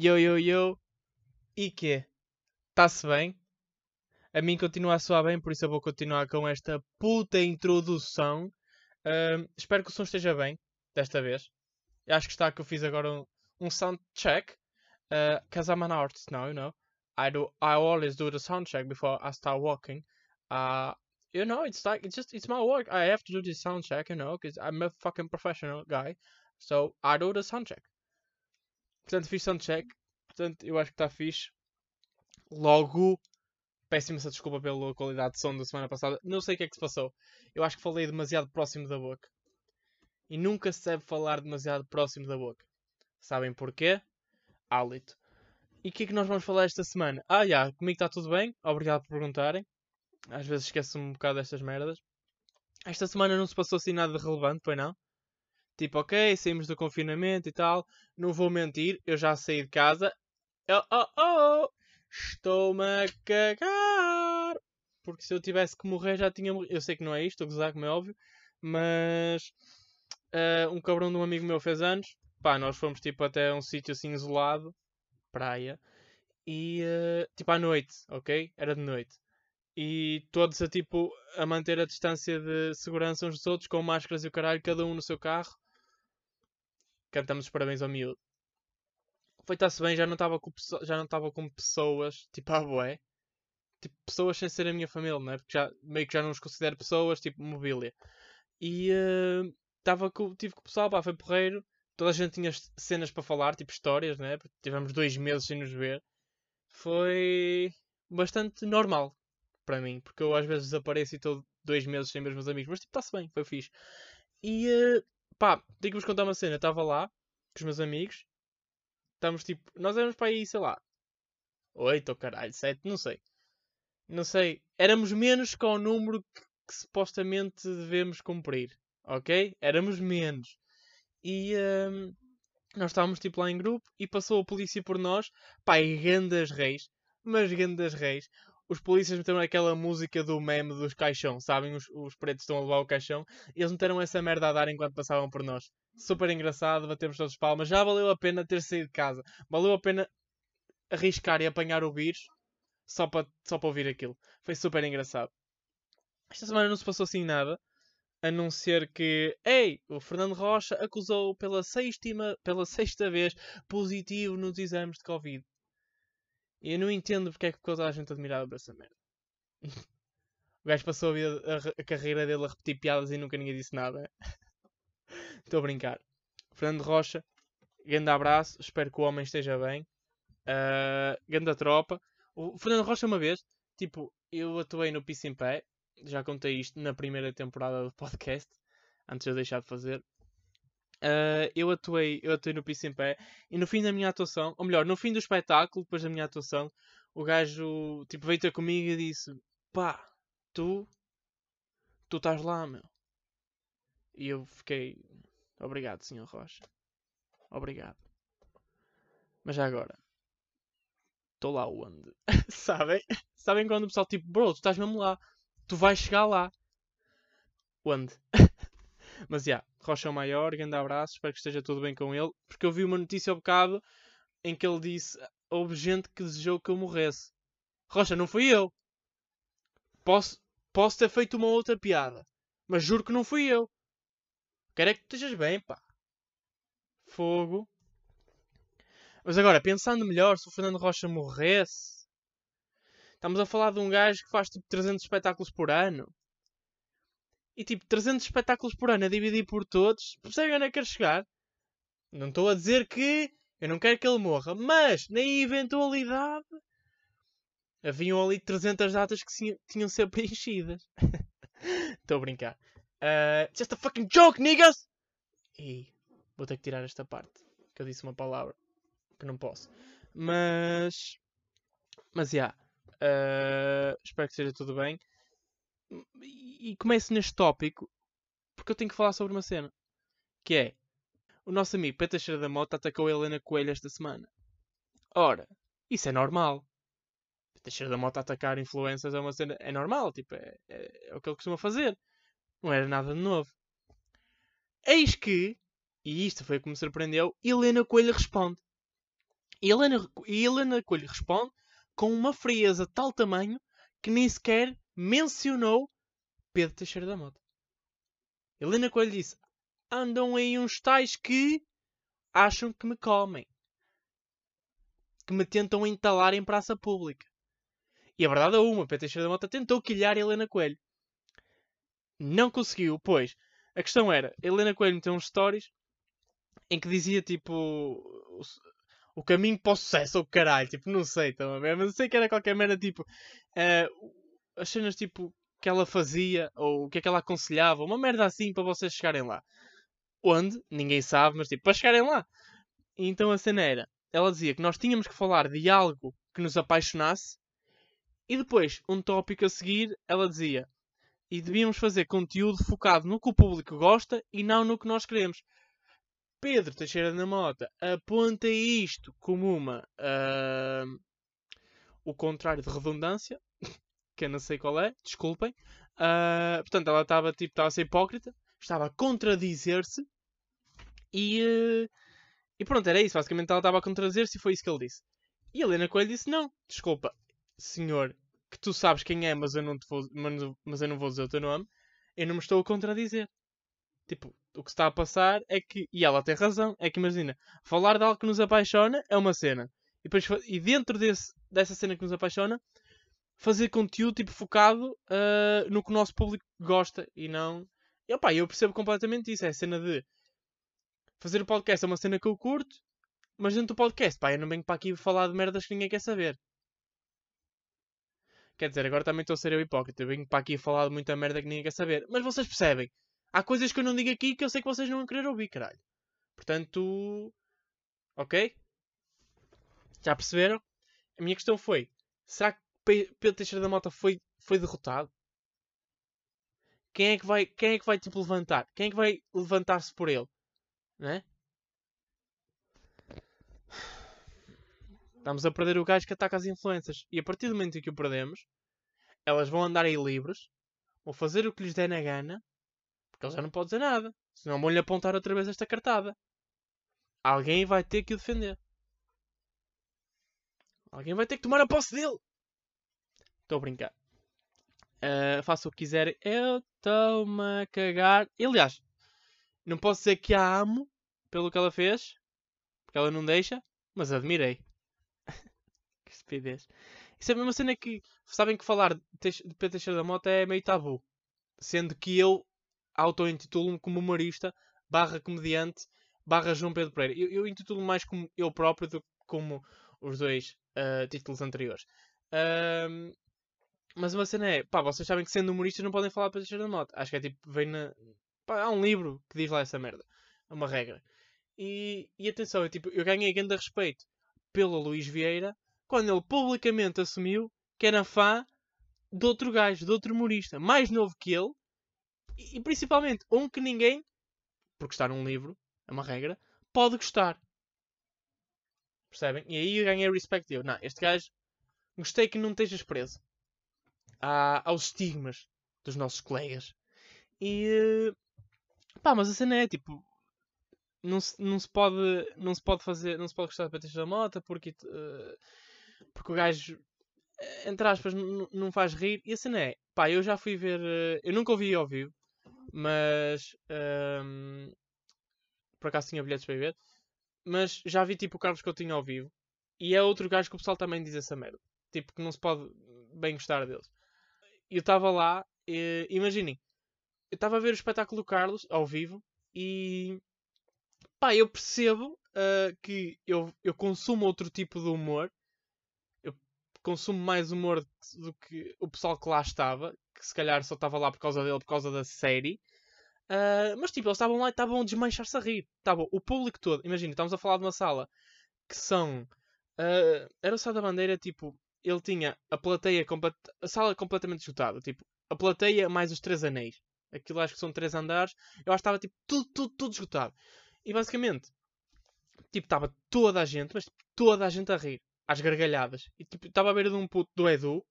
Yo, yo, yo. E quê? Está-se bem? A mim continua a soar bem, por isso eu vou continuar com esta puta introdução. Ahm, espero que o som esteja bem, desta vez. Eu acho que está que eu fiz agora um, um sound check. Because I'm an artist now, you know. I do. I always do the sound check before I start walking. Uh, you know, it's like it's just it's my work. I have to do this sound check, you know, because I'm a fucking professional guy. So I do the sound check. Portanto, fiz sound check. Portanto, eu acho que está fixe. Logo, peço imensa desculpa pela qualidade de som da semana passada. Não sei o que é que se passou. Eu acho que falei demasiado próximo da boca. E nunca se deve falar demasiado próximo da boca. Sabem porquê? Hálito. E o que é que nós vamos falar esta semana? Ah, já, comigo está tudo bem. Obrigado por perguntarem. Às vezes esqueço-me um bocado destas merdas. Esta semana não se passou assim nada de relevante, foi não? Tipo, ok, saímos do confinamento e tal. Não vou mentir, eu já saí de casa. Oh, oh, oh! Estou-me a cagar! Porque se eu tivesse que morrer já tinha morrido. Eu sei que não é isto, estou a gozar, como é óbvio. Mas ah, um cabrão de um amigo meu fez anos. Pá, nós fomos tipo até um sítio assim isolado, praia. E ah, tipo à noite, ok? Era de noite. E todos a tipo a manter a distância de segurança uns dos outros, com máscaras e o caralho, cada um no seu carro. Cantamos os parabéns ao miúdo. Foi está-se bem, já não estava com, já não estava com pessoas, tipo a bué. Tipo, pessoas sem ser a minha família, não é? Porque já, meio que já não os considero pessoas, tipo mobília. E estava com, tive com o pessoal, pá, foi porreiro. Toda a gente tinha cenas para falar, tipo histórias, né? Porque tivemos dois meses sem nos ver. Foi bastante normal para mim, porque eu às vezes desapareço e estou dois meses sem ver os meus amigos, mas tipo, está-se bem, foi fixe. E eh, pá, tenho que vos contar uma cena. Eu estava lá com os meus amigos, estamos tipo, nós éramos para aí, sei lá, oito ou caralho, sete, não sei, não sei, éramos menos que o número que, que supostamente devemos cumprir, ok? Éramos menos. E ehm, nós estávamos tipo lá em grupo e passou a polícia por nós, pá, e grandes reis, mas grandes reis. Os polícias meteram aquela música do meme dos caixão, sabem? Os, os pretos estão a levar o caixão. E eles meteram essa merda a dar enquanto passavam por nós. Super engraçado, batemos todos os palmas. Já valeu a pena ter saído de casa. Valeu a pena arriscar e apanhar o vírus só para só ouvir aquilo. Foi super engraçado. Esta semana não se passou assim nada. A não ser que, ei, o Fernando Rocha acusou pela, sextima, pela sexta vez positivo nos exames de Covid. Eu não entendo porque é que toda a gente admirada por essa merda. o gajo passou a, vida- a a carreira dele a repetir piadas e nunca ninguém disse nada. Estou a brincar. Fernando Rocha, grande abraço. Espero que o homem esteja bem. Uh, grande tropa. O Fernando Rocha, uma vez, tipo, eu atuei no Piso em Pé. Já contei isto na primeira temporada do podcast. Antes de eu deixar de fazer. Uh, eu, atuei, eu atuei no Piso em Pé. E no fim da minha atuação, ou melhor, no fim do espetáculo, depois da minha atuação, o gajo tipo, veio ter comigo e disse: Pá, tu, tu estás lá, meu. E eu fiquei: Obrigado, senhor Rocha. Obrigado. Mas já agora, estou lá onde? Sabem? Sabem quando o pessoal tipo: Bro, tu estás mesmo lá. Tu vais chegar lá. Onde? Mas já, Rocha é o maior, grande abraço, espero que esteja tudo bem com ele. Porque eu vi uma notícia ao bocado em que ele disse: houve gente que desejou que eu morresse. Rocha, não fui eu. Posso, posso ter feito uma outra piada, mas juro que não fui eu. Quero é que tu estejas bem, pá. Fogo. Mas agora, pensando melhor, se o Fernando Rocha morresse, estamos a falar de um gajo que faz tipo 300 espetáculos por ano. E tipo, 300 espetáculos por ano a dividir por todos, percebem onde é que quero chegar? Não estou a dizer que eu não quero que ele morra, mas na eventualidade haviam ali 300 datas que tinham de ser preenchidas. Estou a brincar. Uh, just a fucking joke, niggas! E vou ter que tirar esta parte, que eu disse uma palavra que não posso. Mas, mas já, uh, espero que esteja tudo bem. E, começo neste tópico porque eu tenho que falar sobre uma cena que é o nosso amigo Pedro Teixeira da Mota atacou a Helena Coelho esta semana. Ora, isso é normal. Pedro Teixeira da Mota atacar influências é uma cena. É normal, tipo, é, é, é o que ele costuma fazer. Não era nada de novo. Eis que, e isto foi o que me surpreendeu, Helena Coelho responde. Helena, Helena Coelho responde com uma frieza de tal tamanho que nem sequer mencionou Pedro Teixeira da Mota. Helena Coelho disse: Andam aí uns tais que acham que me comem, que me tentam entalar em praça pública. E a verdade é uma: Pedro Teixeira da Mota tentou quilhar Helena Coelho. Não conseguiu, pois a questão era: Helena Coelho meteu uns stories em que dizia tipo o, caminho para o sucesso, ou caralho, tipo, não sei, estão a ver? Mas eu sei que era qualquer merda tipo uh, as cenas tipo que ela fazia ou o que é que ela aconselhava, uma merda assim para vocês chegarem lá. Onde? Ninguém sabe, mas tipo, para chegarem lá. E então a cena era, ela dizia que nós tínhamos que falar de algo que nos apaixonasse e depois, um tópico a seguir, ela dizia e devíamos fazer conteúdo focado no que o público gosta e não no que nós queremos. Pedro Teixeira da Mota aponta isto como uma uh, o contrário de redundância, que eu não sei qual é, desculpem. Uh, portanto, ela estava tipo, a ser hipócrita, estava a contradizer-se e, uh, e pronto, era isso. Basicamente, ela estava a contradizer-se e foi isso que ele disse. E Helena Coelho disse: Não, desculpa, senhor, que tu sabes quem é, mas eu não, te vou, mas eu não vou dizer o teu nome, eu não me estou a contradizer. Tipo, o que está a passar é que, e ela tem razão, é que imagina, falar de algo que nos apaixona é uma cena. E, depois, e dentro desse, dessa cena que nos apaixona, fazer conteúdo tipo focado uh, no que o nosso público gosta e não. E, opa, eu percebo completamente isso. É a cena de fazer o podcast é uma cena que eu curto, mas dentro do podcast, pá, eu não venho para aqui falar de merdas que ninguém quer saber. Quer dizer, agora também estou a ser eu hipócrita. Eu venho para aqui falar de muita merda que ninguém quer saber. Mas vocês percebem. Há coisas que eu não digo aqui que eu sei que vocês não vão querer ouvir, caralho. Portanto. Ok? Já perceberam? A minha questão foi: será que Pedro Teixeira da Mota foi, foi derrotado? Quem é que vai, quem é que vai tipo levantar? Quem é que vai levantar-se por ele? Não é? Estamos a perder o gajo que ataca as influências. E a partir do momento em que o perdemos, elas vão andar aí livres, vão fazer o que lhes der na gana, porque ele já não pode dizer nada. Senão vão-lhe apontar outra vez esta cartada. Alguém vai ter que o defender. Alguém vai ter que tomar a posse dele. Estou a brincar. Uh, faça o que quiser. Eu estou-me a cagar. Aliás, não posso dizer que a amo pelo que ela fez, porque ela não deixa, mas admirei estupidez. Isso é a mesma cena que. Sabem que falar de Pedro Teixeira da Mota é meio tabu. Sendo que eu auto-intitulo-me como humorista, barra comediante, barra João Pedro Pereira. Eu, eu intitulo mais como eu próprio do que como os dois uh, títulos anteriores. Uh, mas uma cena é, pá, vocês sabem que sendo humorista não podem falar de Pedro Teixeira da Mota. Acho que é tipo, vem na. Pá, há um livro que diz lá essa merda. É uma regra. E, e atenção, eu, tipo, eu ganhei grande respeito pelo Luís Vieira quando ele publicamente assumiu que era fã de outro gajo, de outro humorista, mais novo que ele, e, e principalmente um que ninguém, porque está num livro, é uma regra, pode gostar. Percebem? E aí eu ganhei respect eu. Não, este gajo, gostei que não estejas preso à, aos estigmas dos nossos colegas. E pá, mas a cena é tipo, não se, não se pode não se pode fazer não se pode gostar de Patrícia da Mota porque uh, porque o gajo, eh, entre aspas, não faz rir. E a cena é, pá, eu já fui ver. Eh, eu nunca ouvi ao vivo, mas. Um, por acaso tinha bilhetes para ver. Mas já vi tipo o Carlos Coutinho ao vivo. E é outro gajo que o pessoal também diz essa merda. Tipo, que não se pode bem gostar deles. Eu estava lá, e, imaginem, eu estava a ver o espetáculo do Carlos ao vivo e pá, eu percebo uh, que eu, eu consumo outro tipo de humor consumo mais humor do que o pessoal que lá estava, que se calhar só estava lá por causa dele, por causa da série. Uh, mas tipo, eles estavam lá e estavam a desmanchar-se a rir. Estava o público todo. Imagina, estamos a falar de uma sala que são. Uh, era o Sá da Bandeira, tipo, ele tinha a plateia, a sala completamente esgotada. Tipo, a plateia mais os três anéis. Aquilo acho que são três andares. Eu acho que estava tipo tudo, tudo, tudo esgotado. E basicamente, tipo, estava toda a gente, mas toda a gente a rir às gargalhadas. E tipo, estava a ver de um puto do Edu.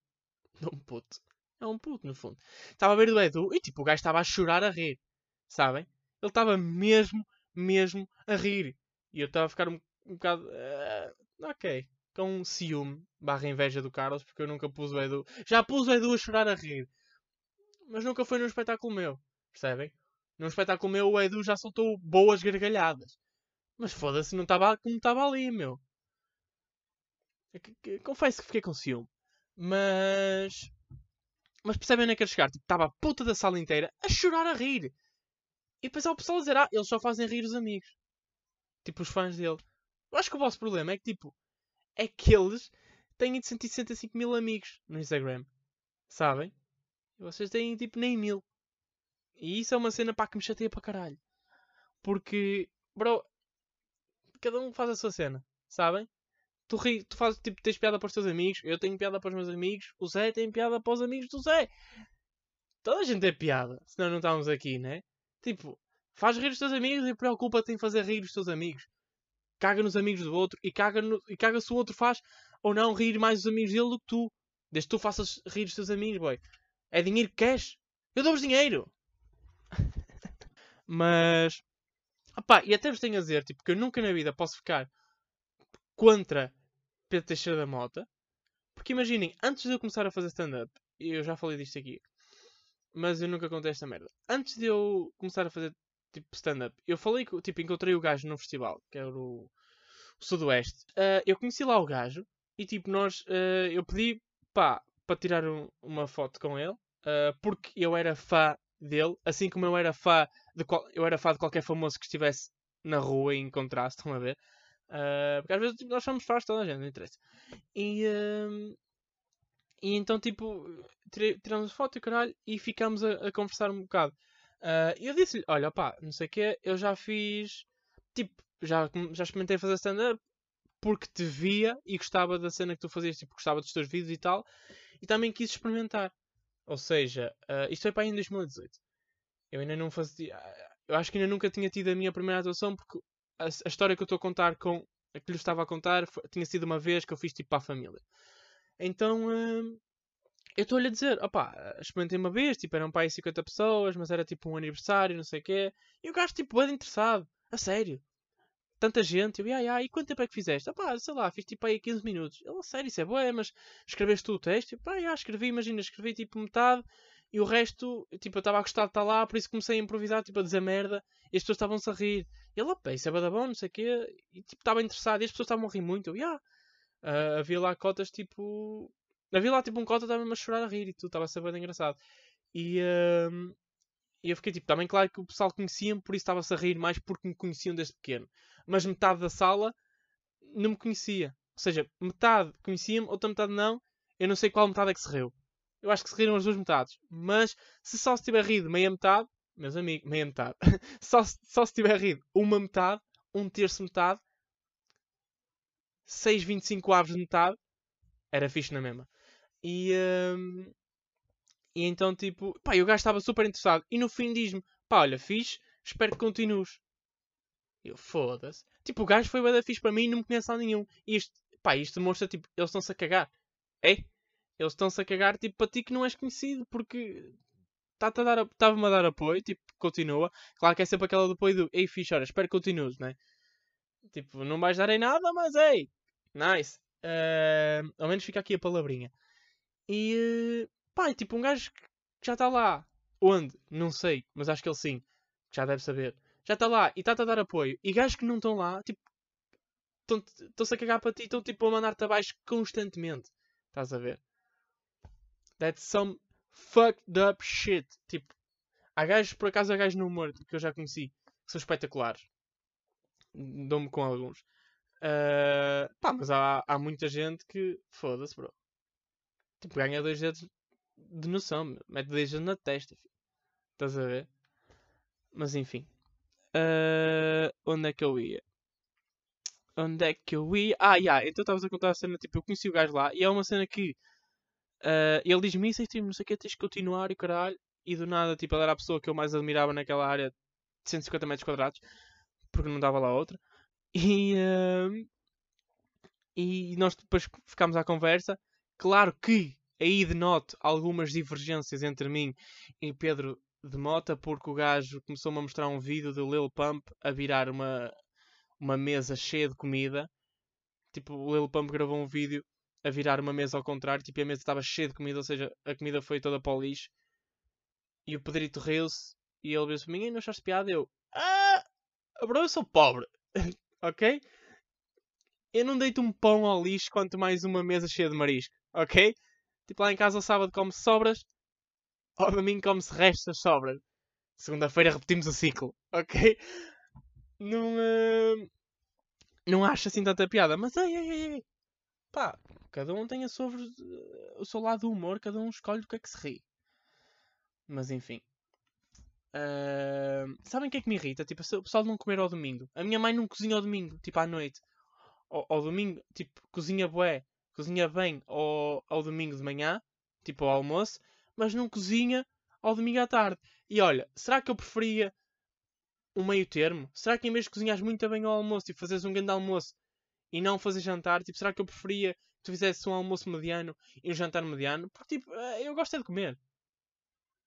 De um puto. É um puto, no fundo. Estava a ver do Edu e tipo, o gajo estava a chorar a rir. Sabem? Ele estava mesmo, mesmo a rir. E eu estava a ficar um, um bocado. Uh, ok. Com ciúme barra inveja do Carlos, porque eu nunca pus o Edu. Já pus o Edu a chorar a rir. Mas nunca foi num espetáculo meu. Percebem? Num espetáculo meu o Edu já soltou boas gargalhadas. Mas foda-se, não estava como estava ali, meu. Confesso que fiquei com ciúme. Mas. Mas percebem onde é que eu chegar? Tipo, estava a puta da sala inteira a chorar a rir. E depois há o pessoal a dizer, ah, eles só fazem rir os amigos. Tipo, os fãs dele. Eu acho que o vosso problema é que, tipo, é que eles têm de 165 mil amigos no Instagram. Sabem? Vocês têm, tipo, nem mil. E isso é uma cena, pá, que me chateia para caralho. Porque, bro, cada um faz a sua cena. Sabem? Tu, ri, tu fazes, tipo, tens piada para os teus amigos, eu tenho piada para os meus amigos, o Zé tem piada para os amigos do Zé. Toda a gente tem piada, senão não estávamos aqui, né? Tipo, faz rir os teus amigos e preocupa-te em fazer rir os teus amigos. Caga nos amigos do outro e caga, no, e caga se o outro faz ou não rir mais os amigos dele do que tu. Desde que tu faças rir os teus amigos, boy. É dinheiro que queres? Eu dou-vos dinheiro! Mas. Opá, e até vos tenho a dizer, tipo, que eu nunca na vida posso ficar contra Pedro Teixeira da Mota. Porque imaginem, antes de eu começar a fazer stand-up, eu já falei disto aqui, mas eu nunca contei esta merda. Antes de eu começar a fazer tipo stand-up, eu falei que tipo, encontrei o gajo no festival, que era o, o Sudoeste. Uh, eu conheci lá o gajo e tipo, nós uh, eu pedi para tirar um, uma foto com ele, uh, porque eu era fã dele, assim como eu era fã de qual, eu era fã de qualquer famoso que estivesse na rua e encontrasse, estão a ver? Porque às vezes tipo, nós somos fãs toda a gente, não interessa. E, e então, tipo, tiramos foto e caralho e ficámos a, a conversar um bocado. Uh, eu disse-lhe: Olha, pá, não sei o que, eu já fiz. Tipo, já, já experimentei fazer stand-up porque te via e gostava da cena que tu fazias, tipo, gostava dos teus vídeos e tal, e também quis experimentar. Ou seja, uh, isto foi para aí em 2018. Eu ainda não fazia. Eu acho que ainda nunca tinha tido a minha primeira atuação porque a, a história que eu estou a contar com. A que lhe estava a contar foi, tinha sido uma vez que eu fiz tipo para a família. Então. Uh, eu estou-lhe a dizer, opá, experimentei uma vez, tipo, eram para aí 50 pessoas, mas era tipo um aniversário, não sei o quê. E o gajo, tipo, bem interessado, a sério. Tanta gente, eu, ai, ai, e quanto tempo é que fizeste? Opá, sei lá, fiz tipo aí 15 minutos. Ele, a sério, isso é bom, mas escreveste tu o texto? Pá, já, escrevi, imagina, escrevi tipo metade e o resto, tipo, eu estava a gostar de estar lá, por isso comecei a improvisar, tipo, a dizer merda, e as pessoas estavam-se a rir. Ele, opá, isso é bom, não sei o quê, e tipo, estava interessado, e as pessoas estavam a rir muito. Eu, já, uh, havia lá cotas, tipo, Havia lá tipo um cota estava-me a chorar a rir e tudo, estava bem engraçado. E, uh, eu fiquei tipo, também claro que o pessoal conhecia-me, por isso estava-se a rir mais porque me conheciam desde pequeno. Mas metade da sala não me conhecia. Ou seja, metade conhecia-me, outra metade não. Eu não sei qual metade é que se riu. Eu acho que se riram as duas metades. Mas se só se tiver rido meia metade, meus amigos, meia metade. só, só se tiver rido uma metade, um terço metade, 6,25 aves de metade, era fixe na mesma. E, um, e então, tipo, pá, e o gajo estava super interessado. E no fim diz-me, pá, olha, fiz, espero que continues. Eu, foda-se. Tipo, o gajo foi bem da fixe para mim e não me conhece a nenhum. E isto, pá, isto demonstra, tipo, eles estão-se a cagar. É? Eles estão-se a cagar, tipo, para ti que não és conhecido, porque estava-me a, dar, a dar apoio, tipo, continua. Claro que é sempre aquela do apoio do, ei, fixe, olha, espero que continues, né? Tipo, não vais dar em nada, mas, ei, nice. Uh, ao menos fica aqui a palavrinha. E pá, é tipo um gajo que já está lá. Onde? Não sei, mas acho que ele sim. Já deve saber. Já está lá e está-te a dar apoio. E gajos que não estão lá, tipo, estão-se a cagar para ti, estão tipo a mandar-te abaixo constantemente. Estás a ver? That's some fucked up shit. Tipo, há gajos, por acaso há gajos no humor que eu já conheci, que são espetaculares. Dou-me com alguns. Uh, pá, mas há, há muita gente que. Foda-se, bro. Tipo, ganha dois dedos de noção. Mete dois dedos na testa. Filho. Estás a ver? Mas enfim. Uh, onde é que eu ia? Onde é que eu ia? Ah, yeah. então estavas a contar a cena. Tipo, eu conheci o gajo lá. E é uma cena que. Uh, ele diz-me isso e tipo, não sei o que, tens de continuar e caralho. E do nada, tipo, ele era a pessoa que eu mais admirava naquela área de 150 metros quadrados. Porque não dava lá outra. E, uh, e nós depois ficámos à conversa. Claro que aí denoto algumas divergências entre mim e Pedro de Mota, porque o gajo começou-me a mostrar um vídeo do Lil Pump a virar uma, uma mesa cheia de comida. tipo, o Lil Pump gravou um vídeo a virar uma mesa ao contrário, tipo, a mesa estava cheia de comida, ou seja, a comida foi toda para o lixo. E o Pedrito riu-se e ele disse mim, não achaste piada? Eu, ah, bro, eu sou pobre, ok? Eu não deito um pão ao lixo quanto mais uma mesa cheia de marisco, ok? Tipo, lá em casa ao sábado come-se sobras, ao domingo come-se restos das sobras. Segunda-feira repetimos o ciclo, ok? Não, uh, não acho assim tanta piada, mas ai, ai, ai, pá, cada um tem a sua, o seu lado do humor, cada um escolhe do que é que se ri. Mas enfim. Uh, sabem o que é que me irrita? Tipo, o pessoal não comer ao domingo. A minha mãe não cozinha ao domingo, tipo à noite. Ao, ao domingo, tipo, cozinha bué, cozinha bem ao, ao domingo de manhã, tipo ao almoço, mas não cozinha ao domingo à tarde. E olha, será que eu preferia um meio termo? Será que em vez de cozinhares muito bem ao almoço e fazeres um grande almoço e não fazer jantar, tipo, será que eu preferia que tu fizesse um almoço mediano e um jantar mediano? Porque, tipo, eh, eu gosto é de comer.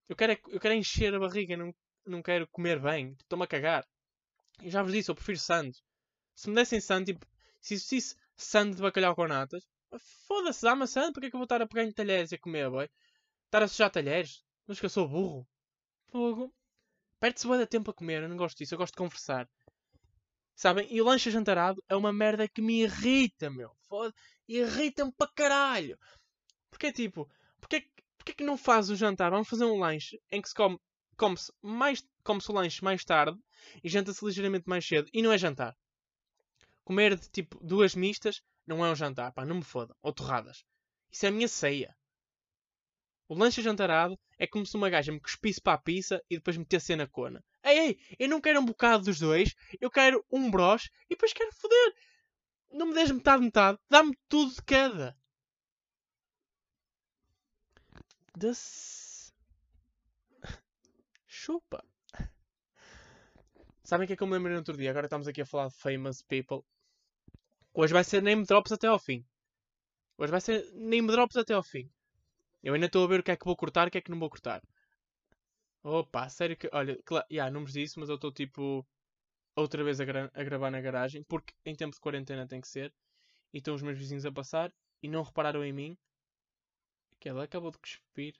Eu quero, é, eu quero encher a barriga, não, não quero comer bem. Tipo, estou-me a cagar. E já vos disse, eu prefiro sando. Se me dessem sando, tipo, se existisse sando de bacalhau com natas, foda-se, dá-me sando, porque é que eu vou estar a pegar em talheres e a comer, boy? Estar a sujar talheres? Mas que eu sou burro. Fogo. Perde-se bem de tempo a comer, eu não gosto disso, eu gosto de conversar. Sabem? E o lanche jantarado é uma merda que me irrita, meu. Foda Irrita-me para caralho. Porque é tipo, porque Porquê que não faz o jantar? Vamos fazer um lanche em que se come come-se mais come-se o lanche mais tarde e janta-se ligeiramente mais cedo e não é jantar. Comer de tipo duas mistas não é um jantar, pá, não me fodam. Ou torradas. Isso é a minha ceia. O lanche jantarado é como se uma gaja me cuspisse para a pizza e depois metesse na cona. Ei, ei, eu não quero um bocado dos dois, eu quero um broche e depois quero foder. Não me des metade, metade, dá-me tudo de cada. Das. Chupa! Sabem o que é que eu me lembrei no outro dia? Agora estamos aqui a falar de famous people. Hoje vai ser name drops até ao fim. Hoje vai ser name drops até ao fim. Eu ainda estou a ver o que é que vou cortar o que é que não vou cortar. Opa, sério que. Olha, claro, yeah, não vos disse, mas eu estou tipo. Outra vez a, gra a, gravar na garagem. Porque em tempo de quarentena tem que ser. E estão os meus vizinhos a passar. E não repararam em mim que ela acabou de cuspir.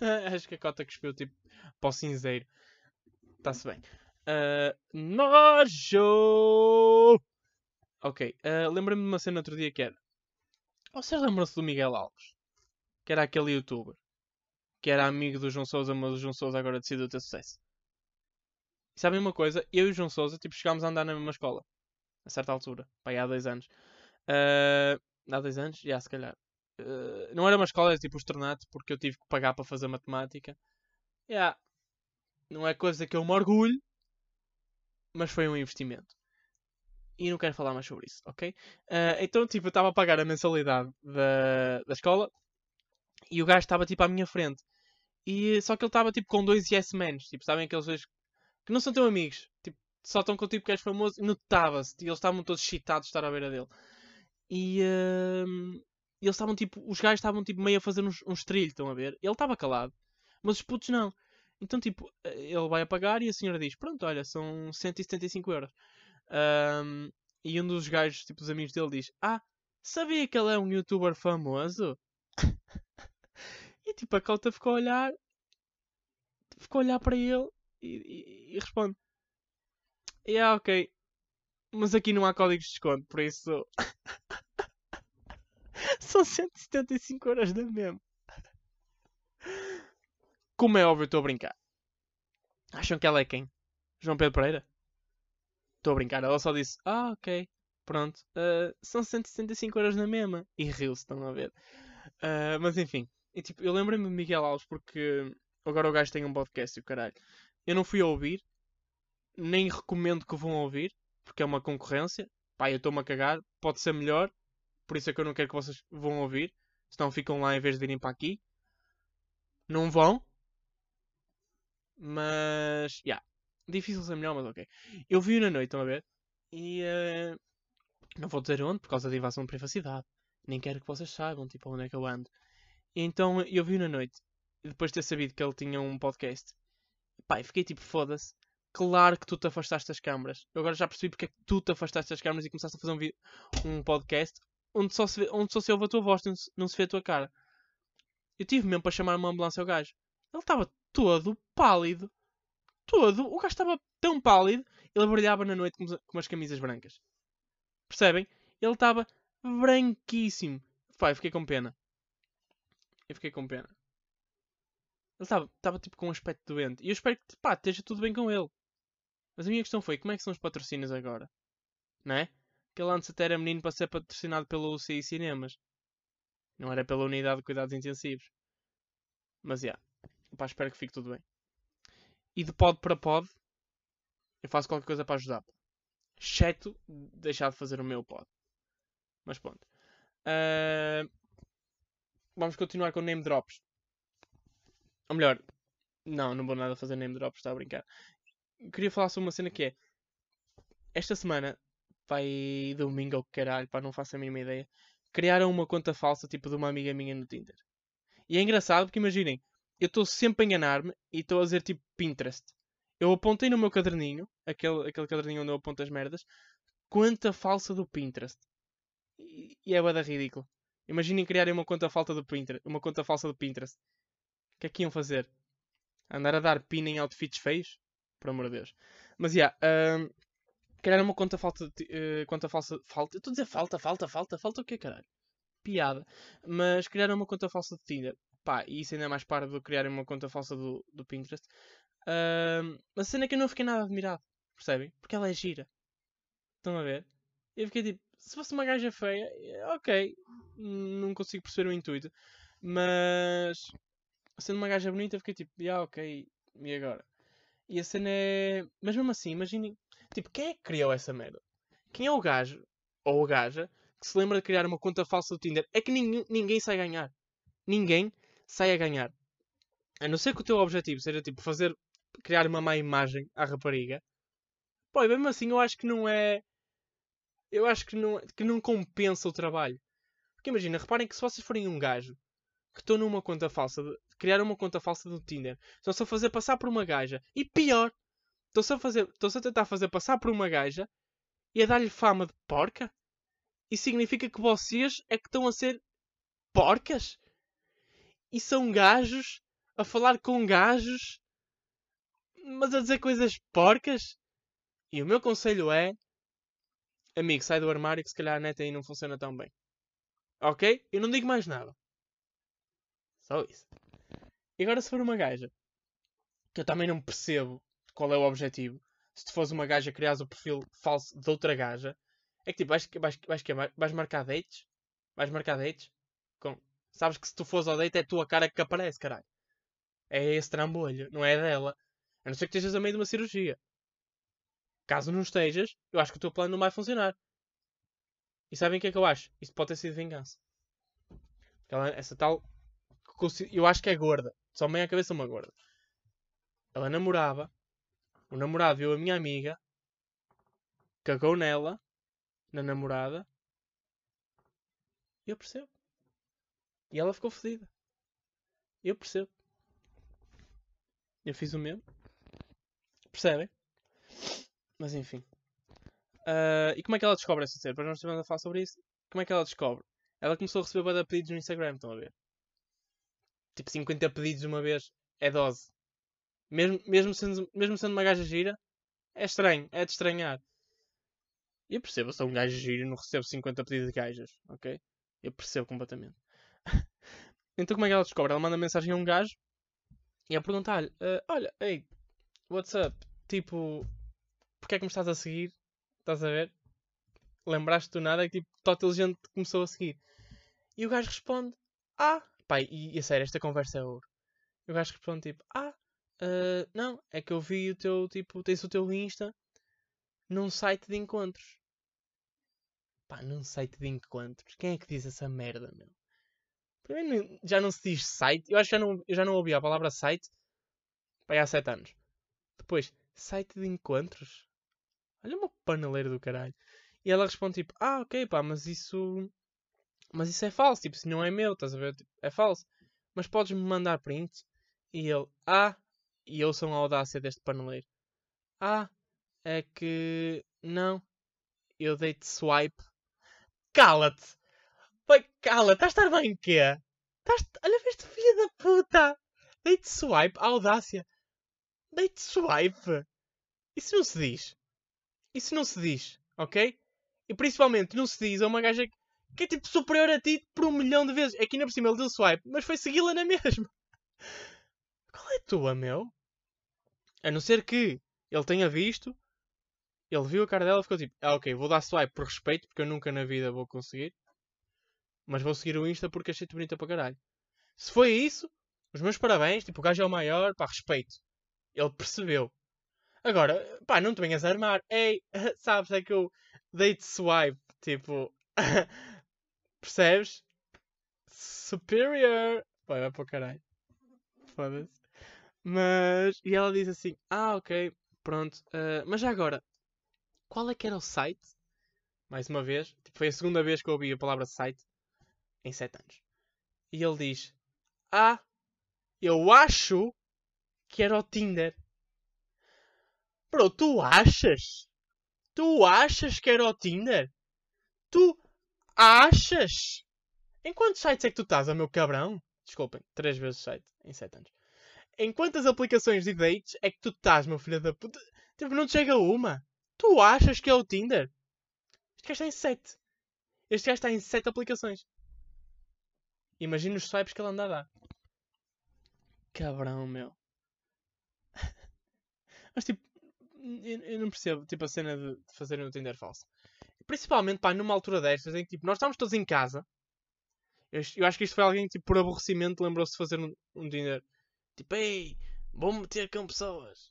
Acho que a cota cuspiu tipo para o cinzeiro. Está-se bem. Uh, nojo! Ok. Uh, Lembra-me de uma cena outro dia que era. Vocês lembram-se do Miguel Alves? Que era aquele youtuber. Que era amigo do João Souza, mas o João Souza agora decidiu ter sucesso. E sabem uma coisa? Eu e o João Souza tipo, chegámos a andar na mesma escola. A certa altura. Pai, há dois anos. Uh, há dois anos? Já, se calhar. Eh, não era uma escola, era tipo o externato, porque eu tive que pagar para fazer matemática. Yeah. Não é coisa que eu me orgulho, mas foi um investimento. E não quero falar mais sobre isso, ok? Uh, então, tipo, eu estava a pagar a mensalidade da, da escola e o gajo estava tipo à minha frente. E só que ele estava tipo com dois yes men, tipo, sabem aqueles dois que não são teu amigos, tipo, só estão com o tipo que és famoso e notava-se, e eles estavam todos excitados de estar à beira dele. E, uh, eles estavam tipo, os gajos estavam tipo meio a fazer uns, uns trilhos, estão a ver? Ele estava calado, mas os putos não. Então, tipo, ele vai a pagar e a senhora diz: Pronto, olha, são 175 euros. Um, e um dos gajos, tipo, os amigos dele, diz: Ah, sabia que ele é um youtuber famoso? e tipo, a cota ficou a olhar, ficou a olhar para ele e, e, e responde: Yeah, ok, mas aqui não há códigos de desconto, por isso. São 175 euros da mesmo. Como é óbvio, estou a brincar. Acham que ela é quem? João Pedro Pereira? Estou a brincar. Ela só disse: Ah, ok. Pronto. Uh, são 175 euros na mesma. E riu-se, estão a ver. Uh, mas enfim. E, tipo, eu lembro-me de Miguel Alves porque agora o gajo tem um podcast e o caralho. Eu não fui a ouvir. Nem recomendo que vão ouvir. Porque é uma concorrência. Pá, eu estou-me a cagar. Pode ser melhor. Por isso é que eu não quero que vocês vão ouvir. Senão ficam lá em vez de virem para aqui. Não vão. Mas. Já. Yeah. Difícil ser melhor, mas ok. Eu vi na noite, estão a ver? E. Uh, não vou dizer onde, por causa da invasão de privacidade. Nem quero que vocês saibam, tipo, onde é que eu ando. E então eu vi na noite. Depois de ter sabido que ele tinha um podcast. Pai, fiquei tipo, foda-se. Claro que tu te afastaste das câmaras. Eu agora já percebi porque é que tu te afastaste das câmaras e começaste a fazer um, um podcast onde só, se vê, onde só se ouve a tua voz, não se, não se vê a tua cara. Eu tive mesmo para chamar uma ambulância ao gajo. Ele estava todo pálido. Todo. O gajo estava tão pálido. Ele brilhava na noite com, umas camisas brancas. Percebem? Ele estava branquíssimo. Pai, fiquei com pena. Eu fiquei com pena. Ele estava tipo com um aspecto doente. E eu espero que pá, esteja tudo bem com ele. Mas a minha questão foi, como é que são os patrocínios agora? Não é? Que ele antes até era menino para ser patrocinado pelo UCI Cinemas. Não era pela Unidade de Cuidados Intensivos. Mas, já. Yeah, pá, espero que fique tudo bem. E de pod para pod, eu faço qualquer coisa para ajudar. Exceto deixar de fazer o meu pod. Mas pronto. Uh, vamos continuar com name drops. Ou melhor, não, não vou nada fazer name drops, está a brincar. Queria falar sobre uma cena que é. Esta semana, vai domingo ou caralho, pá, não faço a mínima ideia. Criaram uma conta falsa, tipo de uma amiga minha no Tinder. E é engraçado porque imaginem, eu estou sempre a enganar-me e estou a dizer tipo Pinterest. Eu apontei no meu caderninho, aquele, aquele caderninho onde eu aponto as merdas, conta falsa do Pinterest. E, e é bada ridículo. Imaginem criarem uma conta falsa do Pinterest. Uma conta falsa do Pinterest. O que é que iam fazer? Andar a dar pin em outfits feios? Por amor de Deus. Mas, já, yeah, um, criaram uma conta falta uh, conta falsa. Falta? Eu estou a dizer falta, falta, falta, falta o quê, caralho? Piada. Mas criaram uma conta falsa de Tinder. Pá, e isso ainda é mais para do que criarem uma conta falsa do, do Pinterest. Uh, a cena é que eu não fiquei nada admirado. Percebem? Porque ela é gira. Estão a ver? Eu fiquei tipo, se fosse uma gaja feia, ok. Não consigo perceber o intuito. Mas sendo uma gaja bonita, fiquei tipo, ah, yeah, ok. E agora? E a cena é. Mas mesmo assim, imaginem. Tipo, quem é que criou essa merda? Quem é o gajo ou a gaja que se lembra de criar uma conta falsa do Tinder? É que ninguém, ninguém sai ganhar. Ninguém sai a ganhar. A não ser que o teu objetivo seja tipo fazer. criar uma má imagem à rapariga. Pô, e mesmo assim eu acho que não é eu acho que não, que não compensa o trabalho. Porque imagina, reparem que se vocês forem um gajo que estão numa conta falsa, de, criaram uma conta falsa do Tinder, estão-se a fazer passar por uma gaja, e pior, estão-se a, fazer, estão-se a tentar fazer passar por uma gaja e a dar-lhe fama de porca, isso significa que vocês é que estão a ser porcas. E são gajos a falar com gajos, mas a dizer coisas porcas. E o meu conselho é Amigo, sai do armário que se calhar a net aí não funciona tão bem. Ok? Eu não digo mais nada. Só isso. E agora se for uma gaja, que eu também não percebo qual é o objetivo. Se tu fores uma gaja, criares o perfil falso de outra gaja, é que tipo, vais, vais, vais, vais marcar dates? Vais marcar dates? Sabes que se tu fores ao date é a tua cara que aparece, caralho. É esse trambolho, não é dela. A não ser que estejas a meio de uma cirurgia. Caso não estejas, eu acho que o teu plano não vai funcionar. E sabem o que é que eu acho? Isso pode ter sido vingança. Ela, essa tal. Eu acho que é gorda. Só meia cabeça uma gorda. Ela namorava. O namorado viu a minha amiga. Cagou nela. Na namorada. E eu percebo. E ela ficou fodida. Eu percebo. Eu fiz o mesmo. Percebem? Mas enfim. Uh, e como é que ela descobre essa cena? Depois nós estivemos a falar sobre isso. Como é que ela descobre? Ela começou a receber bada pedidos no Instagram, estão a ver? Tipo 50 pedidos uma vez é dose. Mesmo, mesmo, sendo, mesmo sendo uma gaja gira, é estranho, é de estranhar. Eu percebo, eu sou um gajo giro e não recebo 50 pedidos de gajas, ok? Eu percebo completamente. Então como é que ela descobre? Ela manda mensagem a um gajo e a perguntar-lhe: uh, Olha, hey, what's up? Tipo, porque é que me estás a seguir? Estás a ver? Lembraste do nada que tipo, toda gente começou a seguir. E o gajo responde: Ah, pai, e, e a sério, esta conversa é ouro. E o gajo responde tipo: Ah, uh, não, é que eu vi o teu, tipo, tens o teu Insta num site de encontros. Pá, num site de encontros. Quem é que diz essa merda, meu? Já não se diz site. Eu acho que já não, eu já não ouvi a palavra site pá, há 7 anos. Depois, site de encontros? Olha uma paneleira do caralho. E ela responde tipo, ah, ok, pá, mas isso. Mas isso é falso, tipo, se não é meu, estás a ver? Tipo, é falso. Mas podes-me mandar print? E ele, ah, e eu sou a audácia deste paneleiro. Ah, é que. Não. Eu dei-te swipe. Cala-te! Vai, cala-te! Estás a estar bem quê? Estás... Olha, veste filha da puta! Dei-te swipe, audácia! Dei-te swipe! Isso não se diz. Isso não se diz, ok? E principalmente não se diz a uma gaja que é tipo superior a ti por um milhão de vezes. É que ainda por cima ele deu swipe, mas foi segui-la na mesma. Qual é a tua, meu? A não ser que ele tenha visto, ele viu a cara dela e ficou tipo, ah ok, vou dar swipe por respeito, porque eu nunca na vida vou conseguir. Mas vou seguir o Insta porque achei-te bonita para caralho. Se foi isso, os meus parabéns, tipo, o gajo é o maior, pá, respeito. Ele percebeu. Agora, pá, não te venhas a armar. Ei, sabes, é que eu dei-te swipe, tipo... Percebes? Superior. Vai, vai para o caralho. Foda-se. Mas. E ela diz assim: Ah, ok, pronto. Uh, mas já agora, qual é que era o site? Mais uma vez. Tipo, foi a segunda vez que eu ouvi a palavra site em 7 anos. E ele diz: Ah, eu acho que era o Tinder. Bro, tu achas? Tu achas que era o Tinder? Tu Achas? Em quantos sites é que tu estás, meu cabrão? Desculpem, três vezes site em sete anos. Em quantas aplicações de dates é que tu estás, meu filho da puta? Tipo, não te chega uma. Tu achas que é o Tinder? Este gajo está em sete. Este gajo está em sete aplicações. Imagina os swipes que ele anda a dar. Cabrão, meu. Mas tipo, eu, não percebo tipo, a cena de fazerem o Tinder falso. Principalmente, pá, numa altura destas em que tipo, nós estávamos todos em casa. Eu, eu acho que isto foi alguém que, tipo, por aborrecimento, lembrou-se de fazer um, um dinheiro. Tipo, ei, vou meter com pessoas.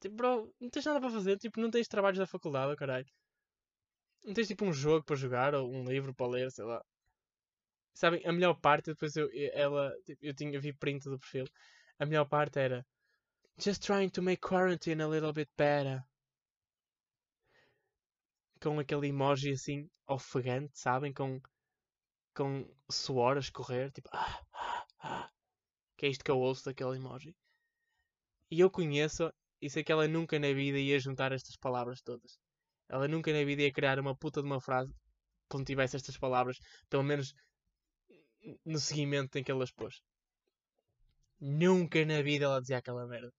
Tipo, bro, não tens nada para fazer. Tipo, não tens trabalhos da faculdade, caralho. Não tens tipo um jogo para jogar ou um livro para ler, sei lá. Sabem, a melhor parte, depois eu, ela, tipo, eu tinha vi print do perfil. A melhor parte era Just trying to make quarantine a little bit better com aquele emoji assim ofegante, sabem? Com, com suor a escorrer, tipo, ah, ah, ah. que é isto que eu ouço daquele emoji. E eu conheço e sei que ela nunca na vida ia juntar estas palavras todas. Ela nunca na vida ia criar uma puta de uma frase quando tivesse estas palavras, pelo menos no seguimento em que ela as pôs. Nunca na vida ela dizia aquela merda.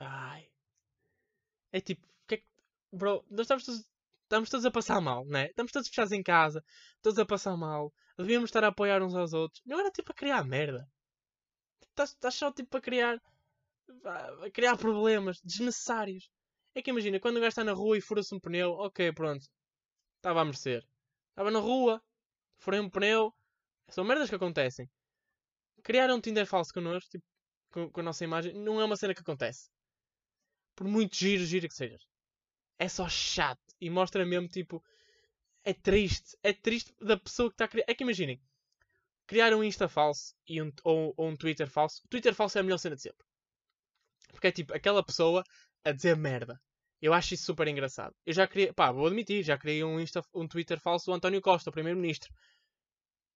Ai. É tipo, bro, nós estamos todos, estamos todos a passar mal, né? Estamos todos fechados em casa, todos a passar mal. Devíamos estar a apoiar uns aos outros. Não era tipo a criar merda. Estás, estás só tipo a criar. a criar problemas desnecessários. É que imagina, quando o gajo está na rua e fura-se um pneu, ok, pronto. Estava a merecer. Estava na rua, furei um pneu. São merdas que acontecem. Criar um Tinder falso connosco, tipo, com, com a nossa imagem, não é uma cena que acontece. Por muito giro, giro que sejas é só chato e mostra mesmo tipo. É triste. É triste da pessoa que está a criar. É que imaginem. Criar um Insta falso e um, ou, ou um Twitter falso. O Twitter falso é a melhor cena de sempre. Porque é tipo aquela pessoa a dizer merda. Eu acho isso super engraçado. Eu já criei, pá, vou admitir, já criei um, Insta, um Twitter falso do António Costa, o Primeiro-Ministro.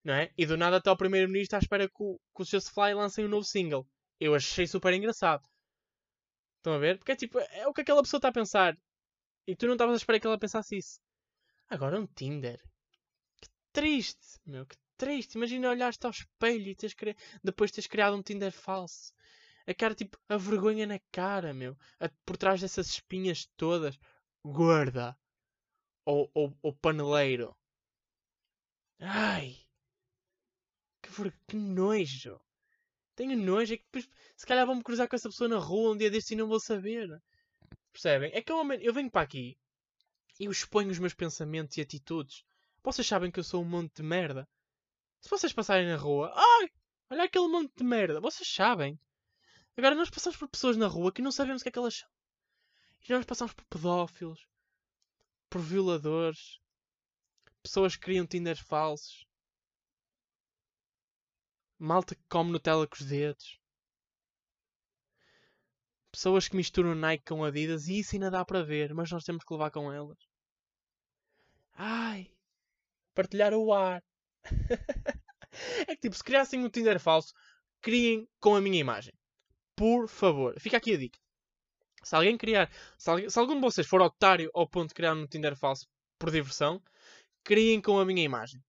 Não é? E do nada até o Primeiro-Ministro à espera que, o, que os Just Fly lancem um novo single. Eu achei super engraçado. Estão a ver? Porque é tipo, é o que aquela pessoa está a pensar. E tu não estavas a esperar que ela pensasse isso. Agora um Tinder. Que triste, meu, que triste. Imagina olhar-te ao espelho e teres cri... depois teres criado um Tinder falso. A cara, tipo, a vergonha na cara, meu. A, por trás dessas espinhas todas. Gorda. Ou, ou, ou paneleiro. Ai. Que, ver... que nojo. Tenho nojo. É que depois, se calhar, vou-me cruzar com essa pessoa na rua um dia deste e não vou saber. Percebem? É que eu, eu venho para aqui e eu exponho os meus pensamentos e atitudes. Vocês sabem que eu sou um monte de merda. Se vocês passarem na rua, ai, olha aquele monte de merda. Vocês sabem. Agora nós passamos por pessoas na rua que não sabemos o que é que elas são. E nós passamos por pedófilos, por violadores, pessoas que criam Tinders falsos, malta que come Nutella com os dedos pessoas que misturam Nike com Adidas e isso ainda dá para ver, mas nós temos que levar com elas. Ai, partilhar o ar. é que tipo, se criassem um Tinder falso, criem com a minha imagem. Por favor, fica aqui a dica. Se alguém criar, se, alguém, se algum de vocês for otário ao ponto de criar um Tinder falso por diversão, criem com a minha imagem.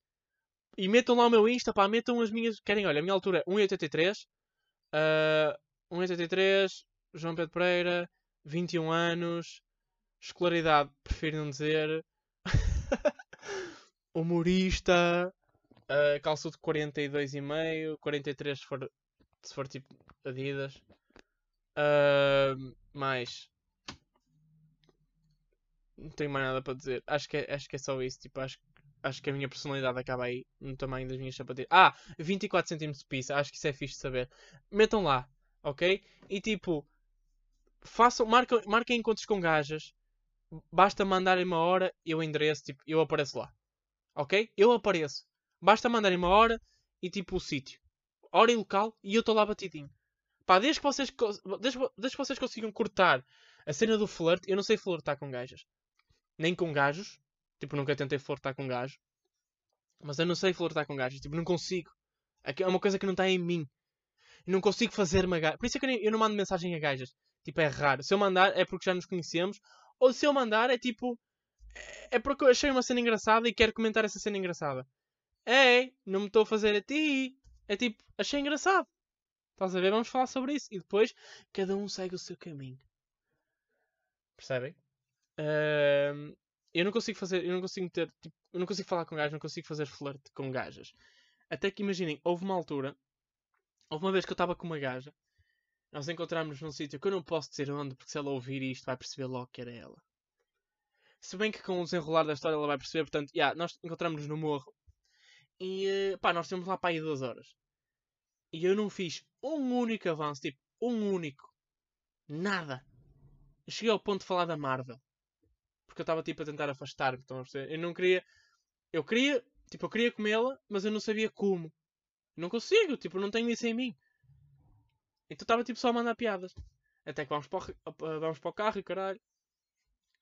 E metam lá o meu Insta, pá, metam as minhas. Querem, olha, a minha altura é 1,83. Uh, 1,83. João Pedro Pereira, 21 anos. Escolaridade, prefiro não dizer. Humorista. Uh, calço de 42,5. 43 se for, se for tipo Adidas. Uh, mais. Não tenho mais nada para dizer. Acho que é, acho que é só isso. Tipo, acho, acho que a minha personalidade acaba aí no tamanho das minhas sapatilhas. Ah, 24 cm de pizza. Acho que isso é fixe de saber. Metam lá, ok? E tipo, façam, marquem, marquem encontros com gajas. Basta mandarem uma hora e o endereço, tipo, eu apareço lá. Ok? Eu apareço. Basta mandarem uma hora e tipo o sítio. Hora e local e eu estou lá batidinho. Pá, desde que, vocês, desde, desde que vocês consigam cortar a cena do flirt, eu não sei flirtar com gajas. Nem com gajos. Tipo, nunca tentei flirtar com gajo. Mas eu não sei flirtar com gajos. Tipo, não consigo. É uma coisa que não está em mim. Não consigo fazer uma gaja. Por isso é que eu, nem, eu não mando mensagem a gajas. Tipo, é raro. Se eu mandar é porque já nos conhecemos. Ou se eu mandar é tipo. É porque eu achei uma cena engraçada e quero comentar essa cena engraçada. É, não me estou a fazer a ti. É tipo, achei engraçado. Estás a ver? Vamos falar sobre isso. E depois, cada um segue o seu caminho. Percebem? Uh, eu não consigo fazer, eu não consigo ter, tipo, eu não consigo falar com gajos, não consigo fazer flerte com gajas. Até que imaginem, houve uma altura, houve uma vez que eu estava com uma gaja, nós encontramos num sítio que eu não posso dizer onde, porque se ela ouvir isto vai perceber logo que era ela. Se bem que com o desenrolar da história ela vai perceber, portanto, yeah, nós encontramos no morro e eh, pá, nós temos lá para aí duas horas. E eu não fiz um único avanço, tipo, um único. Nada. Cheguei ao ponto de falar da Marvel. Porque eu estava tipo a tentar afastar-me, estão? Eu não queria. Eu queria, tipo, eu queria comê-la, mas eu não sabia como. Não consigo, tipo, não tenho isso em mim. Então estava tipo só a mandar piadas. Até que vamos para o, vamos para o carro e caralho.